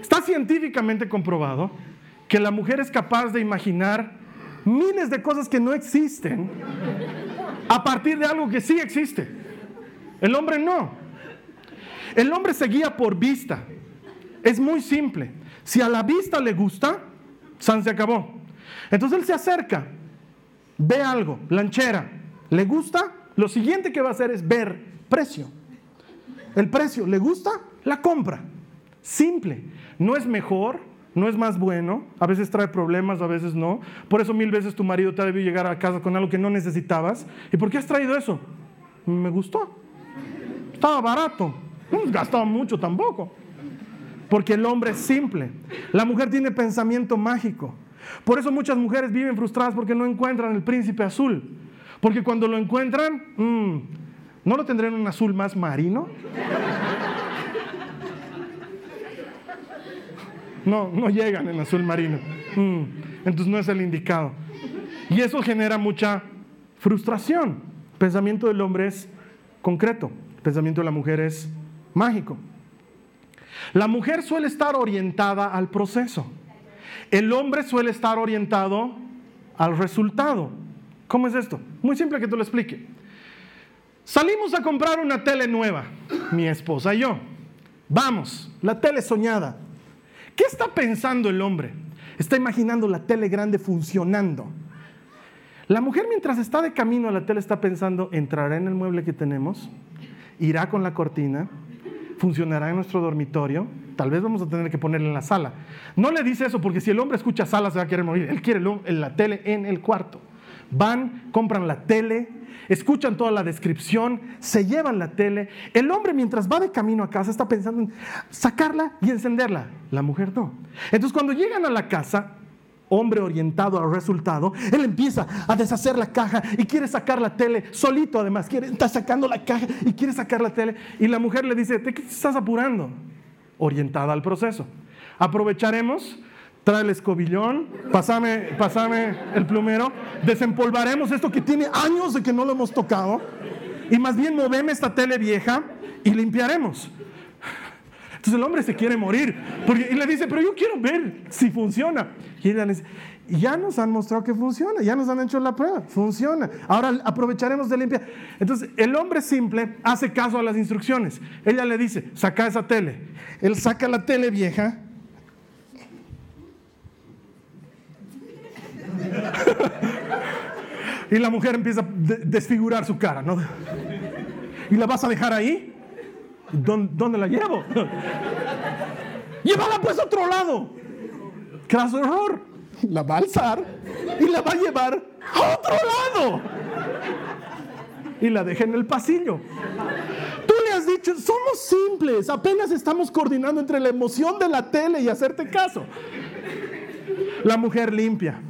Está científicamente comprobado que la mujer es capaz de imaginar miles de cosas que no existen a partir de algo que sí existe. El hombre no. El hombre se guía por vista. Es muy simple. Si a la vista le gusta, San se acabó. Entonces él se acerca, ve algo, lanchera, le gusta, lo siguiente que va a hacer es ver precio. El precio, ¿le gusta? La compra. Simple. No es mejor, no es más bueno, a veces trae problemas, a veces no. Por eso mil veces tu marido te ha debido llegar a casa con algo que no necesitabas. ¿Y por qué has traído eso? Me gustó. Estaba barato. No has gastado mucho tampoco. Porque el hombre es simple. La mujer tiene pensamiento mágico. Por eso muchas mujeres viven frustradas porque no encuentran el príncipe azul. Porque cuando lo encuentran, mm, ¿no lo tendrán en un azul más marino? No, no llegan en azul marino. Mm, entonces no es el indicado. Y eso genera mucha frustración. El pensamiento del hombre es concreto, el pensamiento de la mujer es mágico. La mujer suele estar orientada al proceso. El hombre suele estar orientado al resultado. ¿Cómo es esto? Muy simple que te lo explique. Salimos a comprar una tele nueva, mi esposa y yo. Vamos, la tele soñada. ¿Qué está pensando el hombre? Está imaginando la tele grande funcionando. La mujer mientras está de camino a la tele está pensando, entrará en el mueble que tenemos, irá con la cortina, funcionará en nuestro dormitorio, tal vez vamos a tener que ponerla en la sala. No le dice eso porque si el hombre escucha sala se va a querer morir. Él quiere la tele en el cuarto. Van, compran la tele, escuchan toda la descripción, se llevan la tele. El hombre mientras va de camino a casa está pensando en sacarla y encenderla. La mujer no. Entonces cuando llegan a la casa, hombre orientado al resultado, él empieza a deshacer la caja y quiere sacar la tele solito además, quiere, está sacando la caja y quiere sacar la tele y la mujer le dice, ¿de qué estás apurando? Orientada al proceso. Aprovecharemos trae el escobillón, pasame, pasame el plumero, desempolvaremos esto que tiene años de que no lo hemos tocado y más bien moveme esta tele vieja y limpiaremos. Entonces el hombre se quiere morir. Porque, y le dice, pero yo quiero ver si funciona. Y ella le dice, ya nos han mostrado que funciona, ya nos han hecho la prueba, funciona. Ahora aprovecharemos de limpiar. Entonces el hombre simple hace caso a las instrucciones. Ella le dice, saca esa tele. Él saca la tele vieja. y la mujer empieza a desfigurar su cara, ¿no? ¿Y la vas a dejar ahí? ¿Dónde, la llevo? Llévala pues a otro lado. Caso error. La va a alzar y la va a llevar a otro lado. Y la deja en el pasillo. Tú le has dicho, somos simples, apenas estamos coordinando entre la emoción de la tele y hacerte caso. La mujer limpia,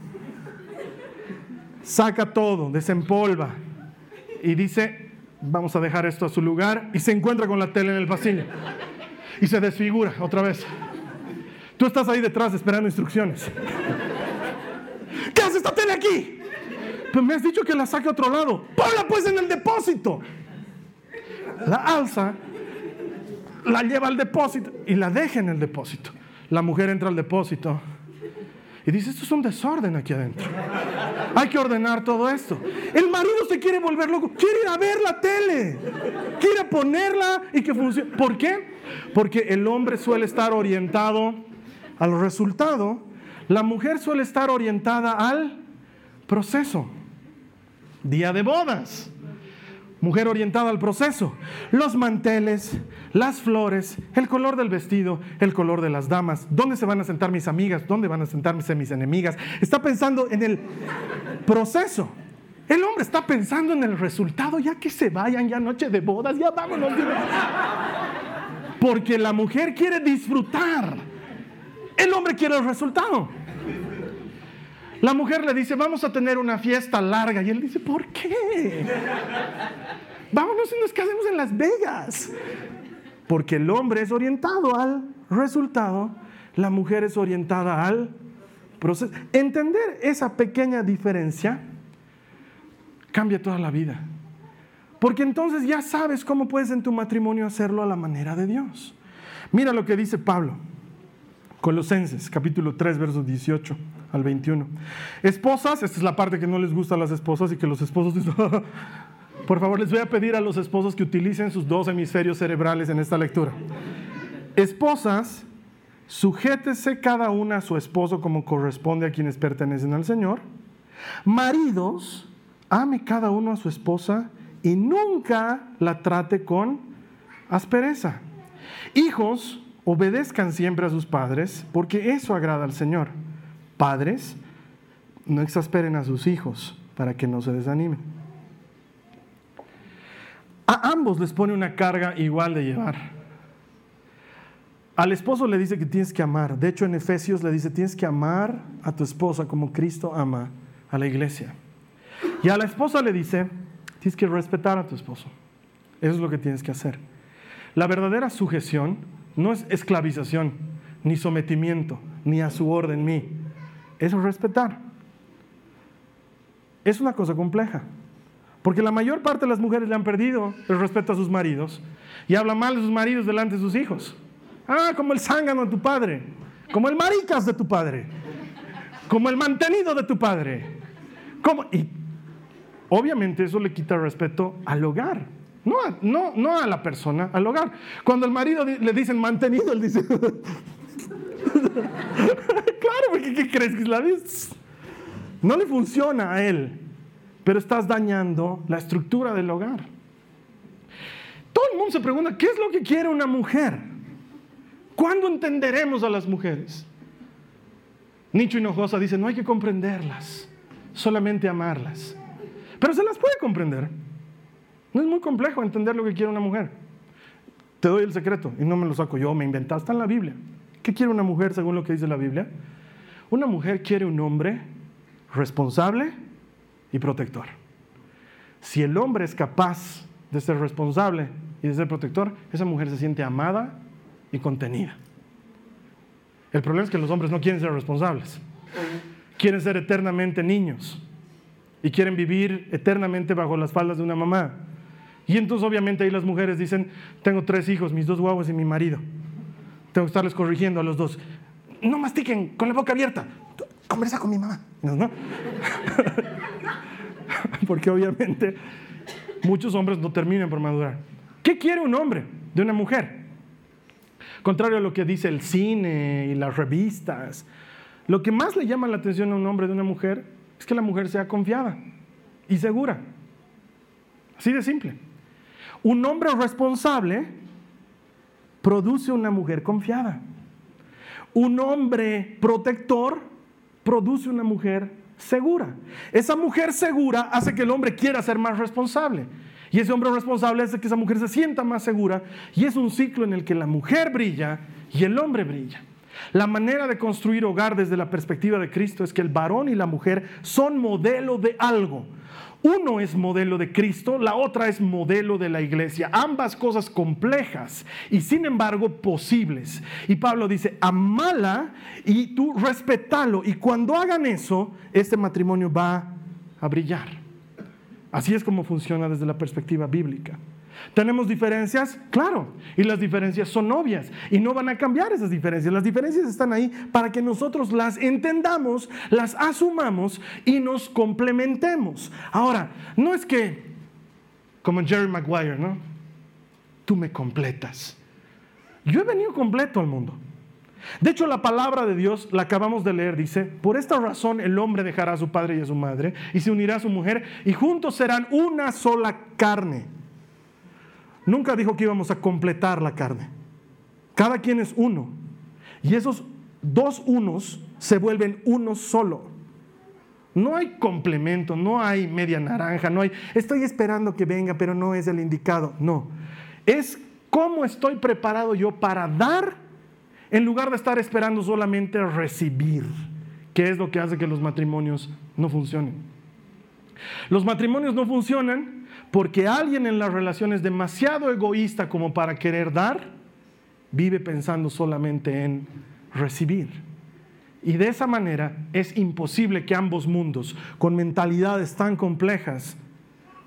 saca todo, desempolva y dice, vamos a dejar esto a su lugar y se encuentra con la tele en el pasillo y se desfigura otra vez. Tú estás ahí detrás esperando instrucciones. ¿Qué hace esta tele aquí? Pues me has dicho que la saque a otro lado. Ponla pues en el depósito. La alza, la lleva al depósito y la deja en el depósito. La mujer entra al depósito y dice, esto es un desorden aquí adentro. Hay que ordenar todo esto. El marido se quiere volver loco, quiere ir a ver la tele, quiere ponerla y que funcione. ¿Por qué? Porque el hombre suele estar orientado al resultado, la mujer suele estar orientada al proceso. Día de bodas mujer orientada al proceso. Los manteles, las flores, el color del vestido, el color de las damas, dónde se van a sentar mis amigas, dónde van a sentarse mis enemigas. Está pensando en el proceso. El hombre está pensando en el resultado, ya que se vayan, ya noche de bodas, ya vámonos. Porque la mujer quiere disfrutar. El hombre quiere el resultado. La mujer le dice, vamos a tener una fiesta larga. Y él dice, ¿por qué? Vámonos y nos casemos en Las Vegas. Porque el hombre es orientado al resultado, la mujer es orientada al proceso. Entender esa pequeña diferencia cambia toda la vida. Porque entonces ya sabes cómo puedes en tu matrimonio hacerlo a la manera de Dios. Mira lo que dice Pablo. Colosenses, capítulo 3, versos 18 al 21. Esposas, esta es la parte que no les gusta a las esposas y que los esposos por favor les voy a pedir a los esposos que utilicen sus dos hemisferios cerebrales en esta lectura. Esposas, sujétese cada una a su esposo como corresponde a quienes pertenecen al Señor. Maridos, ame cada uno a su esposa y nunca la trate con aspereza. Hijos, obedezcan siempre a sus padres porque eso agrada al Señor. Padres, no exasperen a sus hijos para que no se desanimen. A ambos les pone una carga igual de llevar. Al esposo le dice que tienes que amar. De hecho, en Efesios le dice, tienes que amar a tu esposa como Cristo ama a la iglesia. Y a la esposa le dice, tienes que respetar a tu esposo. Eso es lo que tienes que hacer. La verdadera sujeción no es esclavización, ni sometimiento, ni a su orden mí es respetar. Es una cosa compleja. Porque la mayor parte de las mujeres le han perdido el respeto a sus maridos y hablan mal de sus maridos delante de sus hijos. Ah, como el zángano de tu padre, como el maricas de tu padre, como el mantenido de tu padre. Como, y obviamente eso le quita respeto al hogar, no no, no a la persona, al hogar. Cuando el marido le dicen mantenido, él dice, claro, porque ¿qué crees que es la No le funciona a él, pero estás dañando la estructura del hogar. Todo el mundo se pregunta, ¿qué es lo que quiere una mujer? ¿Cuándo entenderemos a las mujeres? Nicho Hinojosa dice, no hay que comprenderlas, solamente amarlas. Pero se las puede comprender. No es muy complejo entender lo que quiere una mujer. Te doy el secreto y no me lo saco yo, me inventaste en la Biblia. ¿Qué quiere una mujer según lo que dice la Biblia? Una mujer quiere un hombre responsable y protector. Si el hombre es capaz de ser responsable y de ser protector, esa mujer se siente amada y contenida. El problema es que los hombres no quieren ser responsables. Quieren ser eternamente niños y quieren vivir eternamente bajo las faldas de una mamá. Y entonces obviamente ahí las mujeres dicen, tengo tres hijos, mis dos guaguas y mi marido. Tengo que estarles corrigiendo a los dos. No mastiquen con la boca abierta. Conversa con mi mamá. ¿No? Porque obviamente muchos hombres no terminan por madurar. ¿Qué quiere un hombre de una mujer? Contrario a lo que dice el cine y las revistas, lo que más le llama la atención a un hombre de una mujer es que la mujer sea confiada y segura. Así de simple. Un hombre responsable produce una mujer confiada. Un hombre protector produce una mujer segura. Esa mujer segura hace que el hombre quiera ser más responsable. Y ese hombre responsable hace que esa mujer se sienta más segura. Y es un ciclo en el que la mujer brilla y el hombre brilla. La manera de construir hogar desde la perspectiva de Cristo es que el varón y la mujer son modelo de algo. Uno es modelo de Cristo, la otra es modelo de la iglesia. Ambas cosas complejas y sin embargo posibles. Y Pablo dice, amala y tú respetalo. Y cuando hagan eso, este matrimonio va a brillar. Así es como funciona desde la perspectiva bíblica. ¿Tenemos diferencias? Claro, y las diferencias son obvias y no van a cambiar esas diferencias. Las diferencias están ahí para que nosotros las entendamos, las asumamos y nos complementemos. Ahora, no es que, como Jerry Maguire, ¿no? Tú me completas. Yo he venido completo al mundo. De hecho, la palabra de Dios, la acabamos de leer, dice, por esta razón el hombre dejará a su padre y a su madre y se unirá a su mujer y juntos serán una sola carne. Nunca dijo que íbamos a completar la carne. Cada quien es uno. Y esos dos unos se vuelven uno solo. No hay complemento, no hay media naranja, no hay, estoy esperando que venga, pero no es el indicado. No. Es cómo estoy preparado yo para dar en lugar de estar esperando solamente recibir, que es lo que hace que los matrimonios no funcionen. Los matrimonios no funcionan porque alguien en la relación es demasiado egoísta como para querer dar, vive pensando solamente en recibir. Y de esa manera es imposible que ambos mundos, con mentalidades tan complejas,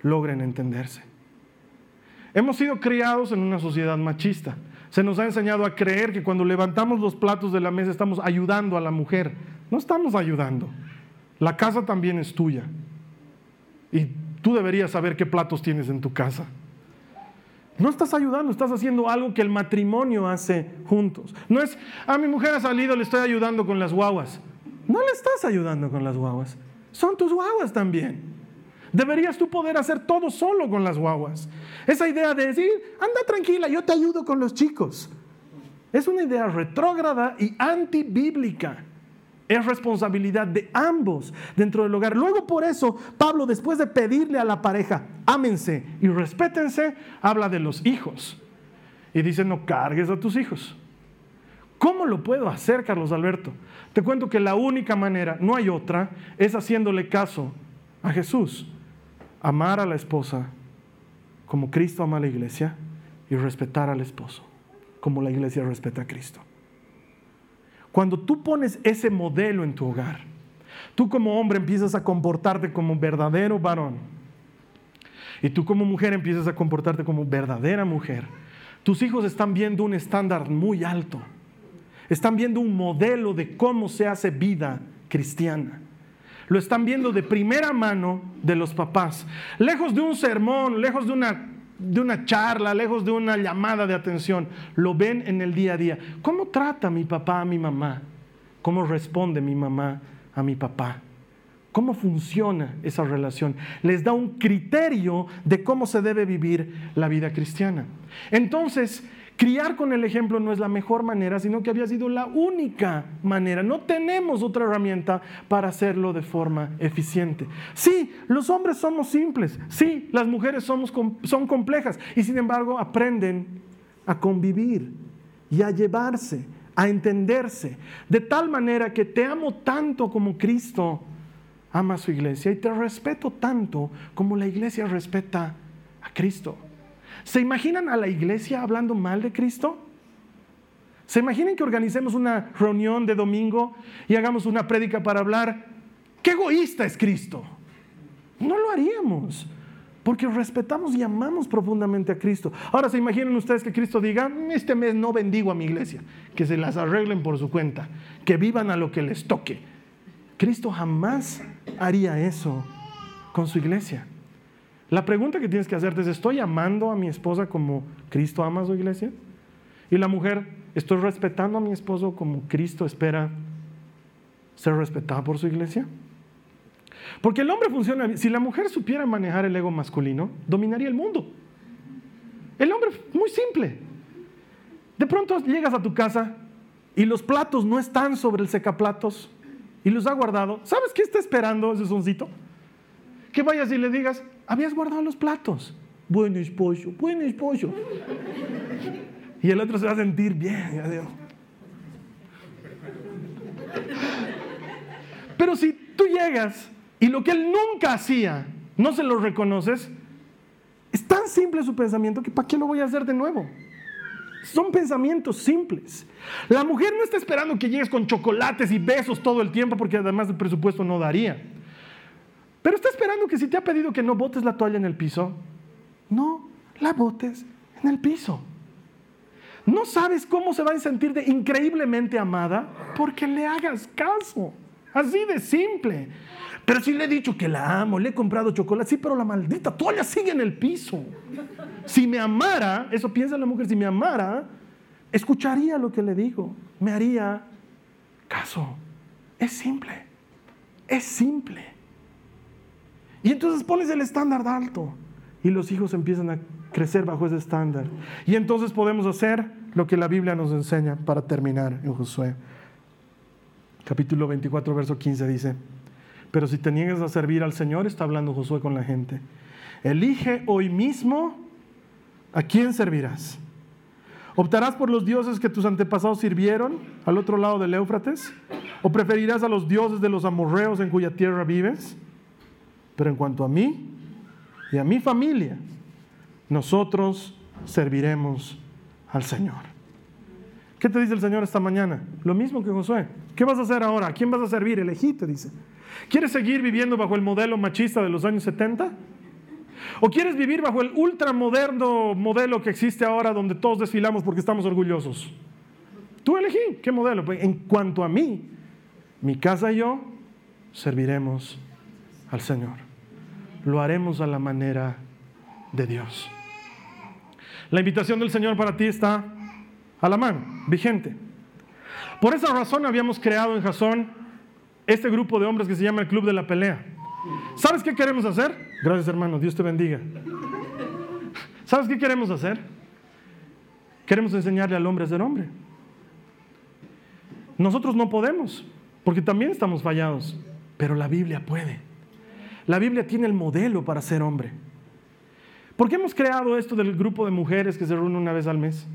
logren entenderse. Hemos sido criados en una sociedad machista. Se nos ha enseñado a creer que cuando levantamos los platos de la mesa estamos ayudando a la mujer. No estamos ayudando. La casa también es tuya. Y Tú deberías saber qué platos tienes en tu casa. No estás ayudando, estás haciendo algo que el matrimonio hace juntos. No es, a ah, mi mujer ha salido, le estoy ayudando con las guaguas. No le estás ayudando con las guaguas. Son tus guaguas también. Deberías tú poder hacer todo solo con las guaguas. Esa idea de decir, anda tranquila, yo te ayudo con los chicos. Es una idea retrógrada y antibíblica. Es responsabilidad de ambos dentro del hogar. Luego por eso Pablo, después de pedirle a la pareja, ámense y respétense, habla de los hijos. Y dice, no cargues a tus hijos. ¿Cómo lo puedo hacer, Carlos Alberto? Te cuento que la única manera, no hay otra, es haciéndole caso a Jesús. Amar a la esposa como Cristo ama a la iglesia y respetar al esposo como la iglesia respeta a Cristo. Cuando tú pones ese modelo en tu hogar, tú como hombre empiezas a comportarte como verdadero varón y tú como mujer empiezas a comportarte como verdadera mujer, tus hijos están viendo un estándar muy alto. Están viendo un modelo de cómo se hace vida cristiana. Lo están viendo de primera mano de los papás. Lejos de un sermón, lejos de una de una charla, lejos de una llamada de atención, lo ven en el día a día. ¿Cómo trata mi papá a mi mamá? ¿Cómo responde mi mamá a mi papá? ¿Cómo funciona esa relación? Les da un criterio de cómo se debe vivir la vida cristiana. Entonces, Criar con el ejemplo no es la mejor manera, sino que había sido la única manera. No tenemos otra herramienta para hacerlo de forma eficiente. Sí, los hombres somos simples. Sí, las mujeres somos, son complejas. Y sin embargo aprenden a convivir y a llevarse, a entenderse. De tal manera que te amo tanto como Cristo ama a su iglesia y te respeto tanto como la iglesia respeta a Cristo. ¿Se imaginan a la iglesia hablando mal de Cristo? ¿Se imaginan que organicemos una reunión de domingo y hagamos una prédica para hablar? ¿Qué egoísta es Cristo? No lo haríamos. Porque respetamos y amamos profundamente a Cristo. Ahora se imaginan ustedes que Cristo diga, este mes no bendigo a mi iglesia, que se las arreglen por su cuenta, que vivan a lo que les toque. Cristo jamás haría eso con su iglesia. La pregunta que tienes que hacerte es, ¿estoy amando a mi esposa como Cristo ama a su iglesia? Y la mujer, ¿estoy respetando a mi esposo como Cristo espera ser respetada por su iglesia? Porque el hombre funciona, si la mujer supiera manejar el ego masculino, dominaría el mundo. El hombre, muy simple. De pronto llegas a tu casa y los platos no están sobre el secaplatos y los ha guardado. ¿Sabes qué está esperando ese soncito? Que vayas y le digas, habías guardado los platos. Bueno esposo, buen esposo. Y el otro se va a sentir bien. Pero si tú llegas y lo que él nunca hacía, no se lo reconoces, es tan simple su pensamiento que ¿para qué lo voy a hacer de nuevo? Son pensamientos simples. La mujer no está esperando que llegues con chocolates y besos todo el tiempo porque además el presupuesto no daría. Pero está esperando que si te ha pedido que no botes la toalla en el piso, no la botes en el piso. No sabes cómo se va a sentir de increíblemente amada porque le hagas caso. Así de simple. Pero si le he dicho que la amo, le he comprado chocolate, sí, pero la maldita toalla sigue en el piso. Si me amara, eso piensa la mujer, si me amara, escucharía lo que le digo, me haría caso. Es simple, es simple. Y entonces pones el estándar alto y los hijos empiezan a crecer bajo ese estándar. Y entonces podemos hacer lo que la Biblia nos enseña para terminar en Josué. Capítulo 24, verso 15 dice, pero si te niegas a servir al Señor, está hablando Josué con la gente. Elige hoy mismo a quién servirás. ¿Optarás por los dioses que tus antepasados sirvieron al otro lado del Éufrates? ¿O preferirás a los dioses de los amorreos en cuya tierra vives? Pero en cuanto a mí y a mi familia, nosotros serviremos al Señor. ¿Qué te dice el Señor esta mañana? Lo mismo que Josué. ¿Qué vas a hacer ahora? ¿A quién vas a servir? Elegí, te dice. ¿Quieres seguir viviendo bajo el modelo machista de los años 70? ¿O quieres vivir bajo el ultramoderno modelo que existe ahora donde todos desfilamos porque estamos orgullosos? Tú elegí, ¿qué modelo? Pues, en cuanto a mí, mi casa y yo serviremos al Señor. Lo haremos a la manera de Dios. La invitación del Señor para ti está a la mano, vigente. Por esa razón habíamos creado en Jasón este grupo de hombres que se llama el Club de la Pelea. ¿Sabes qué queremos hacer? Gracias hermano, Dios te bendiga. ¿Sabes qué queremos hacer? Queremos enseñarle al hombre a ser hombre. Nosotros no podemos, porque también estamos fallados, pero la Biblia puede. La Biblia tiene el modelo para ser hombre. ¿Por qué hemos creado esto del grupo de mujeres que se reúne una vez al mes?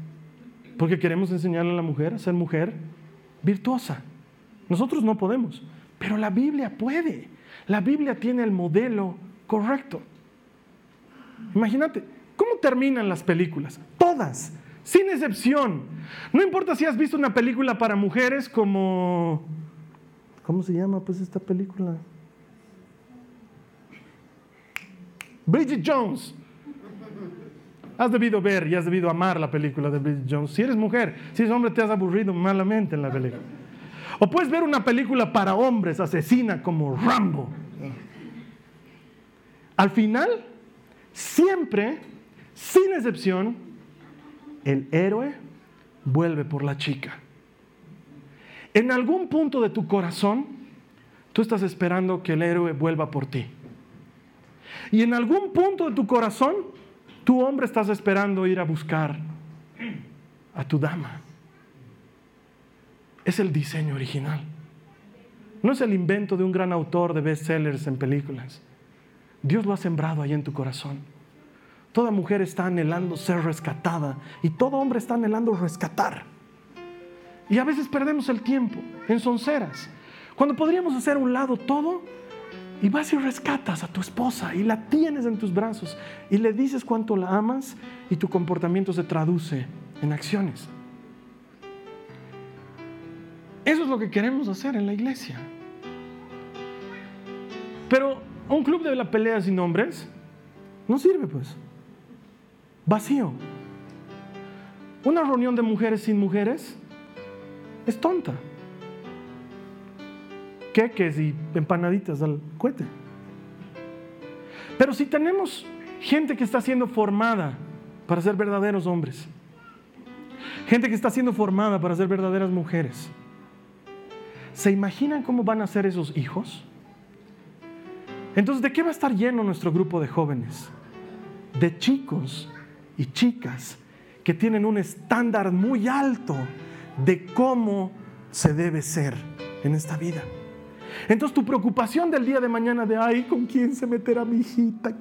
Porque queremos enseñarle a la mujer a ser mujer virtuosa. Nosotros no podemos. Pero la Biblia puede. La Biblia tiene el modelo correcto. Imagínate, ¿cómo terminan las películas? Todas, sin excepción. No importa si has visto una película para mujeres como... ¿Cómo se llama pues esta película? Bridget Jones. Has debido ver y has debido amar la película de Bridget Jones. Si eres mujer, si eres hombre, te has aburrido malamente en la película. O puedes ver una película para hombres asesina como Rambo. Al final, siempre, sin excepción, el héroe vuelve por la chica. En algún punto de tu corazón, tú estás esperando que el héroe vuelva por ti. Y en algún punto de tu corazón, tu hombre estás esperando ir a buscar a tu dama es el diseño original. No es el invento de un gran autor de bestsellers en películas. Dios lo ha sembrado ahí en tu corazón. Toda mujer está anhelando ser rescatada y todo hombre está anhelando rescatar. Y a veces perdemos el tiempo en sonceras. Cuando podríamos hacer a un lado todo y vas y rescatas a tu esposa y la tienes en tus brazos y le dices cuánto la amas y tu comportamiento se traduce en acciones. Eso es lo que queremos hacer en la iglesia. Pero un club de la pelea sin hombres No sirve pues. Vacío. Una reunión de mujeres sin mujeres es tonta. Queques y empanaditas al cohete. Pero si tenemos gente que está siendo formada para ser verdaderos hombres, gente que está siendo formada para ser verdaderas mujeres, ¿se imaginan cómo van a ser esos hijos? Entonces, ¿de qué va a estar lleno nuestro grupo de jóvenes? De chicos y chicas que tienen un estándar muy alto de cómo se debe ser en esta vida. Entonces tu preocupación del día de mañana de, ay, ¿con quién se meterá mi hijita?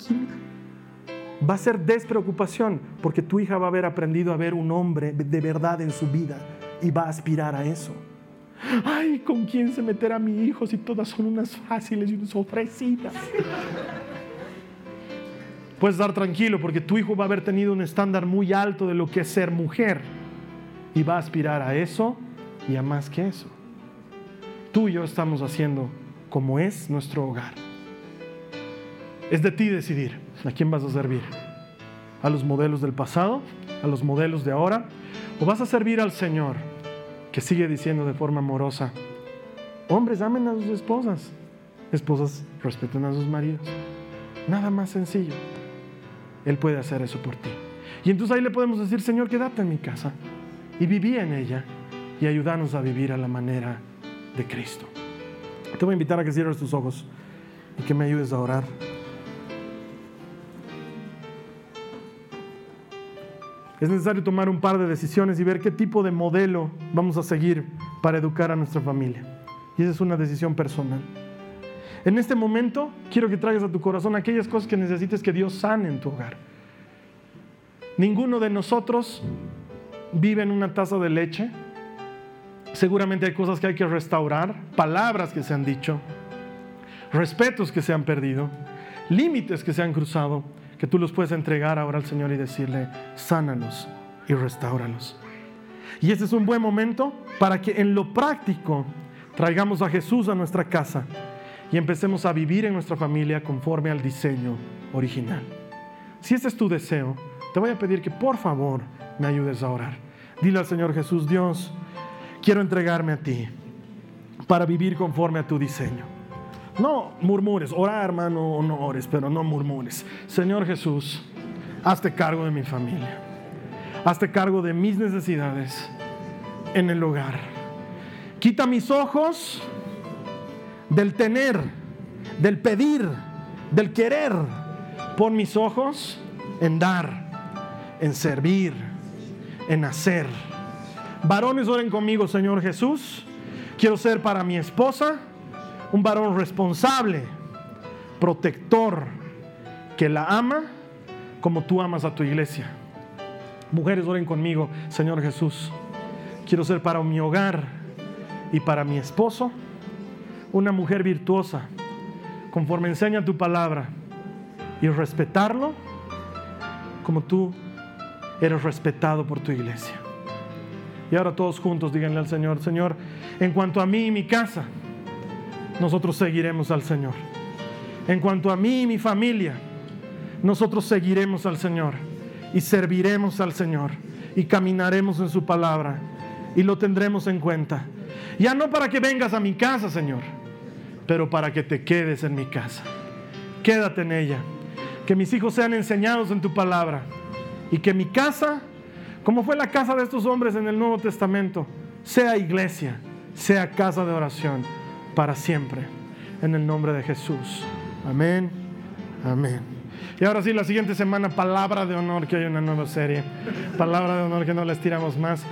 Va a ser despreocupación porque tu hija va a haber aprendido a ver un hombre de verdad en su vida y va a aspirar a eso. Ay, ¿con quién se meterá mi hijo si todas son unas fáciles y unas ofrecidas? Puedes estar tranquilo porque tu hijo va a haber tenido un estándar muy alto de lo que es ser mujer y va a aspirar a eso y a más que eso. Tú y yo estamos haciendo como es nuestro hogar. Es de ti decidir a quién vas a servir. A los modelos del pasado, a los modelos de ahora, o vas a servir al Señor que sigue diciendo de forma amorosa, hombres amen a sus esposas, esposas respeten a sus maridos. Nada más sencillo. Él puede hacer eso por ti. Y entonces ahí le podemos decir, Señor, quédate en mi casa y viví en ella y ayúdanos a vivir a la manera de Cristo. Te voy a invitar a que cierres tus ojos y que me ayudes a orar. Es necesario tomar un par de decisiones y ver qué tipo de modelo vamos a seguir para educar a nuestra familia. Y esa es una decisión personal. En este momento quiero que traigas a tu corazón aquellas cosas que necesites que Dios sane en tu hogar. Ninguno de nosotros vive en una taza de leche. Seguramente hay cosas que hay que restaurar, palabras que se han dicho, respetos que se han perdido, límites que se han cruzado, que tú los puedes entregar ahora al Señor y decirle, sánalos y restauralos. Y este es un buen momento para que en lo práctico traigamos a Jesús a nuestra casa y empecemos a vivir en nuestra familia conforme al diseño original. Si este es tu deseo, te voy a pedir que por favor me ayudes a orar. Dile al Señor Jesús, Dios, quiero entregarme a ti para vivir conforme a tu diseño. No murmures, orar hermano, no ores, pero no murmures. Señor Jesús, hazte cargo de mi familia. Hazte cargo de mis necesidades en el hogar. Quita mis ojos del tener, del pedir, del querer. Pon mis ojos en dar, en servir, en hacer. Varones, oren conmigo, Señor Jesús. Quiero ser para mi esposa un varón responsable, protector, que la ama como tú amas a tu iglesia. Mujeres, oren conmigo, Señor Jesús. Quiero ser para mi hogar y para mi esposo una mujer virtuosa, conforme enseña tu palabra, y respetarlo como tú eres respetado por tu iglesia. Y ahora todos juntos díganle al Señor, Señor, en cuanto a mí y mi casa, nosotros seguiremos al Señor. En cuanto a mí y mi familia, nosotros seguiremos al Señor y serviremos al Señor y caminaremos en su palabra y lo tendremos en cuenta. Ya no para que vengas a mi casa, Señor, pero para que te quedes en mi casa. Quédate en ella. Que mis hijos sean enseñados en tu palabra y que mi casa, como fue la casa de estos hombres en el Nuevo Testamento, sea iglesia, sea casa de oración para siempre. En el nombre de Jesús. Amén. Amén. Y ahora sí, la siguiente semana, palabra de honor, que hay una nueva serie. Palabra de honor que no la estiramos más.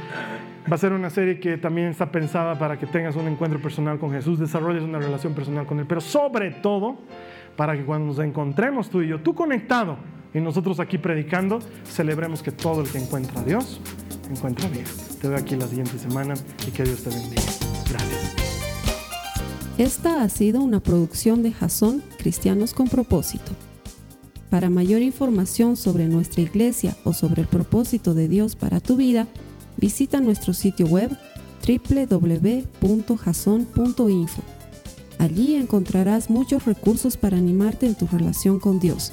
Va a ser una serie que también está pensada para que tengas un encuentro personal con Jesús, desarrolles una relación personal con Él, pero sobre todo para que cuando nos encontremos tú y yo, tú conectado y nosotros aquí predicando, celebremos que todo el que encuentra a Dios encuentra a Dios. Te veo aquí la siguiente semana y que Dios te bendiga. Gracias. Esta ha sido una producción de Jason Cristianos con Propósito. Para mayor información sobre nuestra iglesia o sobre el propósito de Dios para tu vida, visita nuestro sitio web www.jason.info. Allí encontrarás muchos recursos para animarte en tu relación con Dios